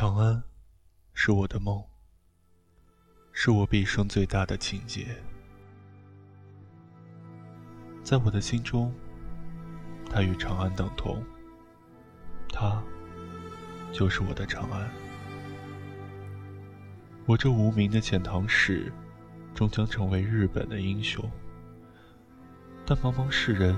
长安，是我的梦，是我毕生最大的情结。在我的心中，它与长安等同，它就是我的长安。我这无名的遣唐使，终将成为日本的英雄。但茫茫世人，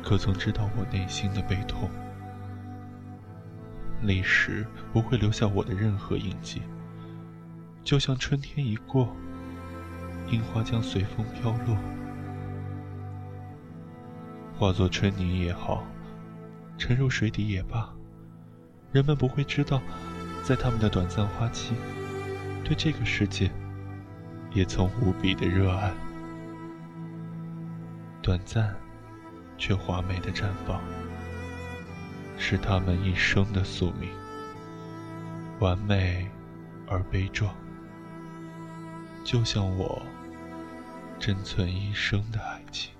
可曾知道我内心的悲痛？历史不会留下我的任何印记，就像春天一过，樱花将随风飘落，化作春泥也好，沉入水底也罢，人们不会知道，在他们的短暂花期，对这个世界，也曾无比的热爱，短暂，却华美的绽放。是他们一生的宿命，完美而悲壮，就像我珍存一生的爱情。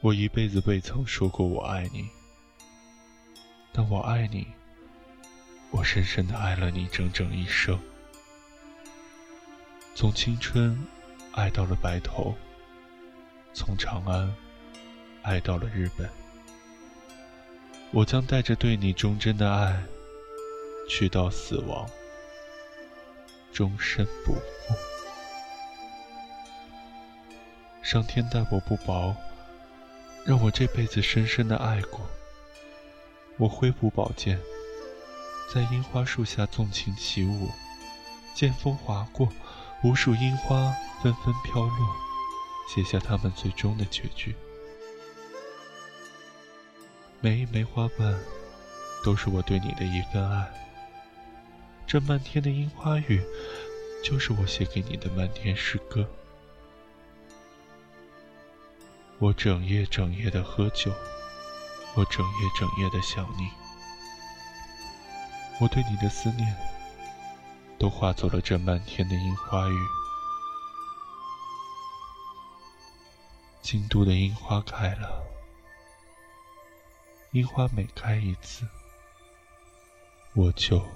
我一辈子未曾说过我爱你，但我爱你，我深深的爱了你整整一生，从青春爱到了白头，从长安。爱到了日本，我将带着对你忠贞的爱，去到死亡，终身不负。上天待我不薄，让我这辈子深深的爱过。我挥舞宝剑，在樱花树下纵情起舞，剑锋划过，无数樱花纷纷飘落，写下他们最终的结局。每一枚花瓣，都是我对你的一份爱。这漫天的樱花雨，就是我写给你的漫天诗歌。我整夜整夜的喝酒，我整夜整夜的想你。我对你的思念，都化作了这漫天的樱花雨。京都的樱花开了。樱花每开一次，我就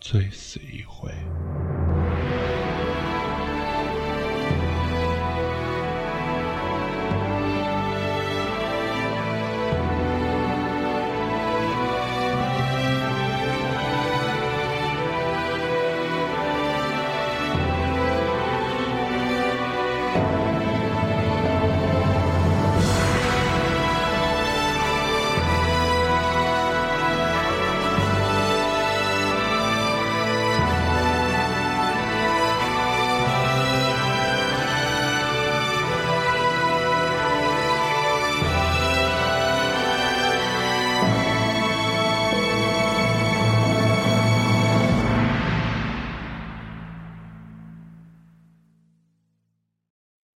醉死一回。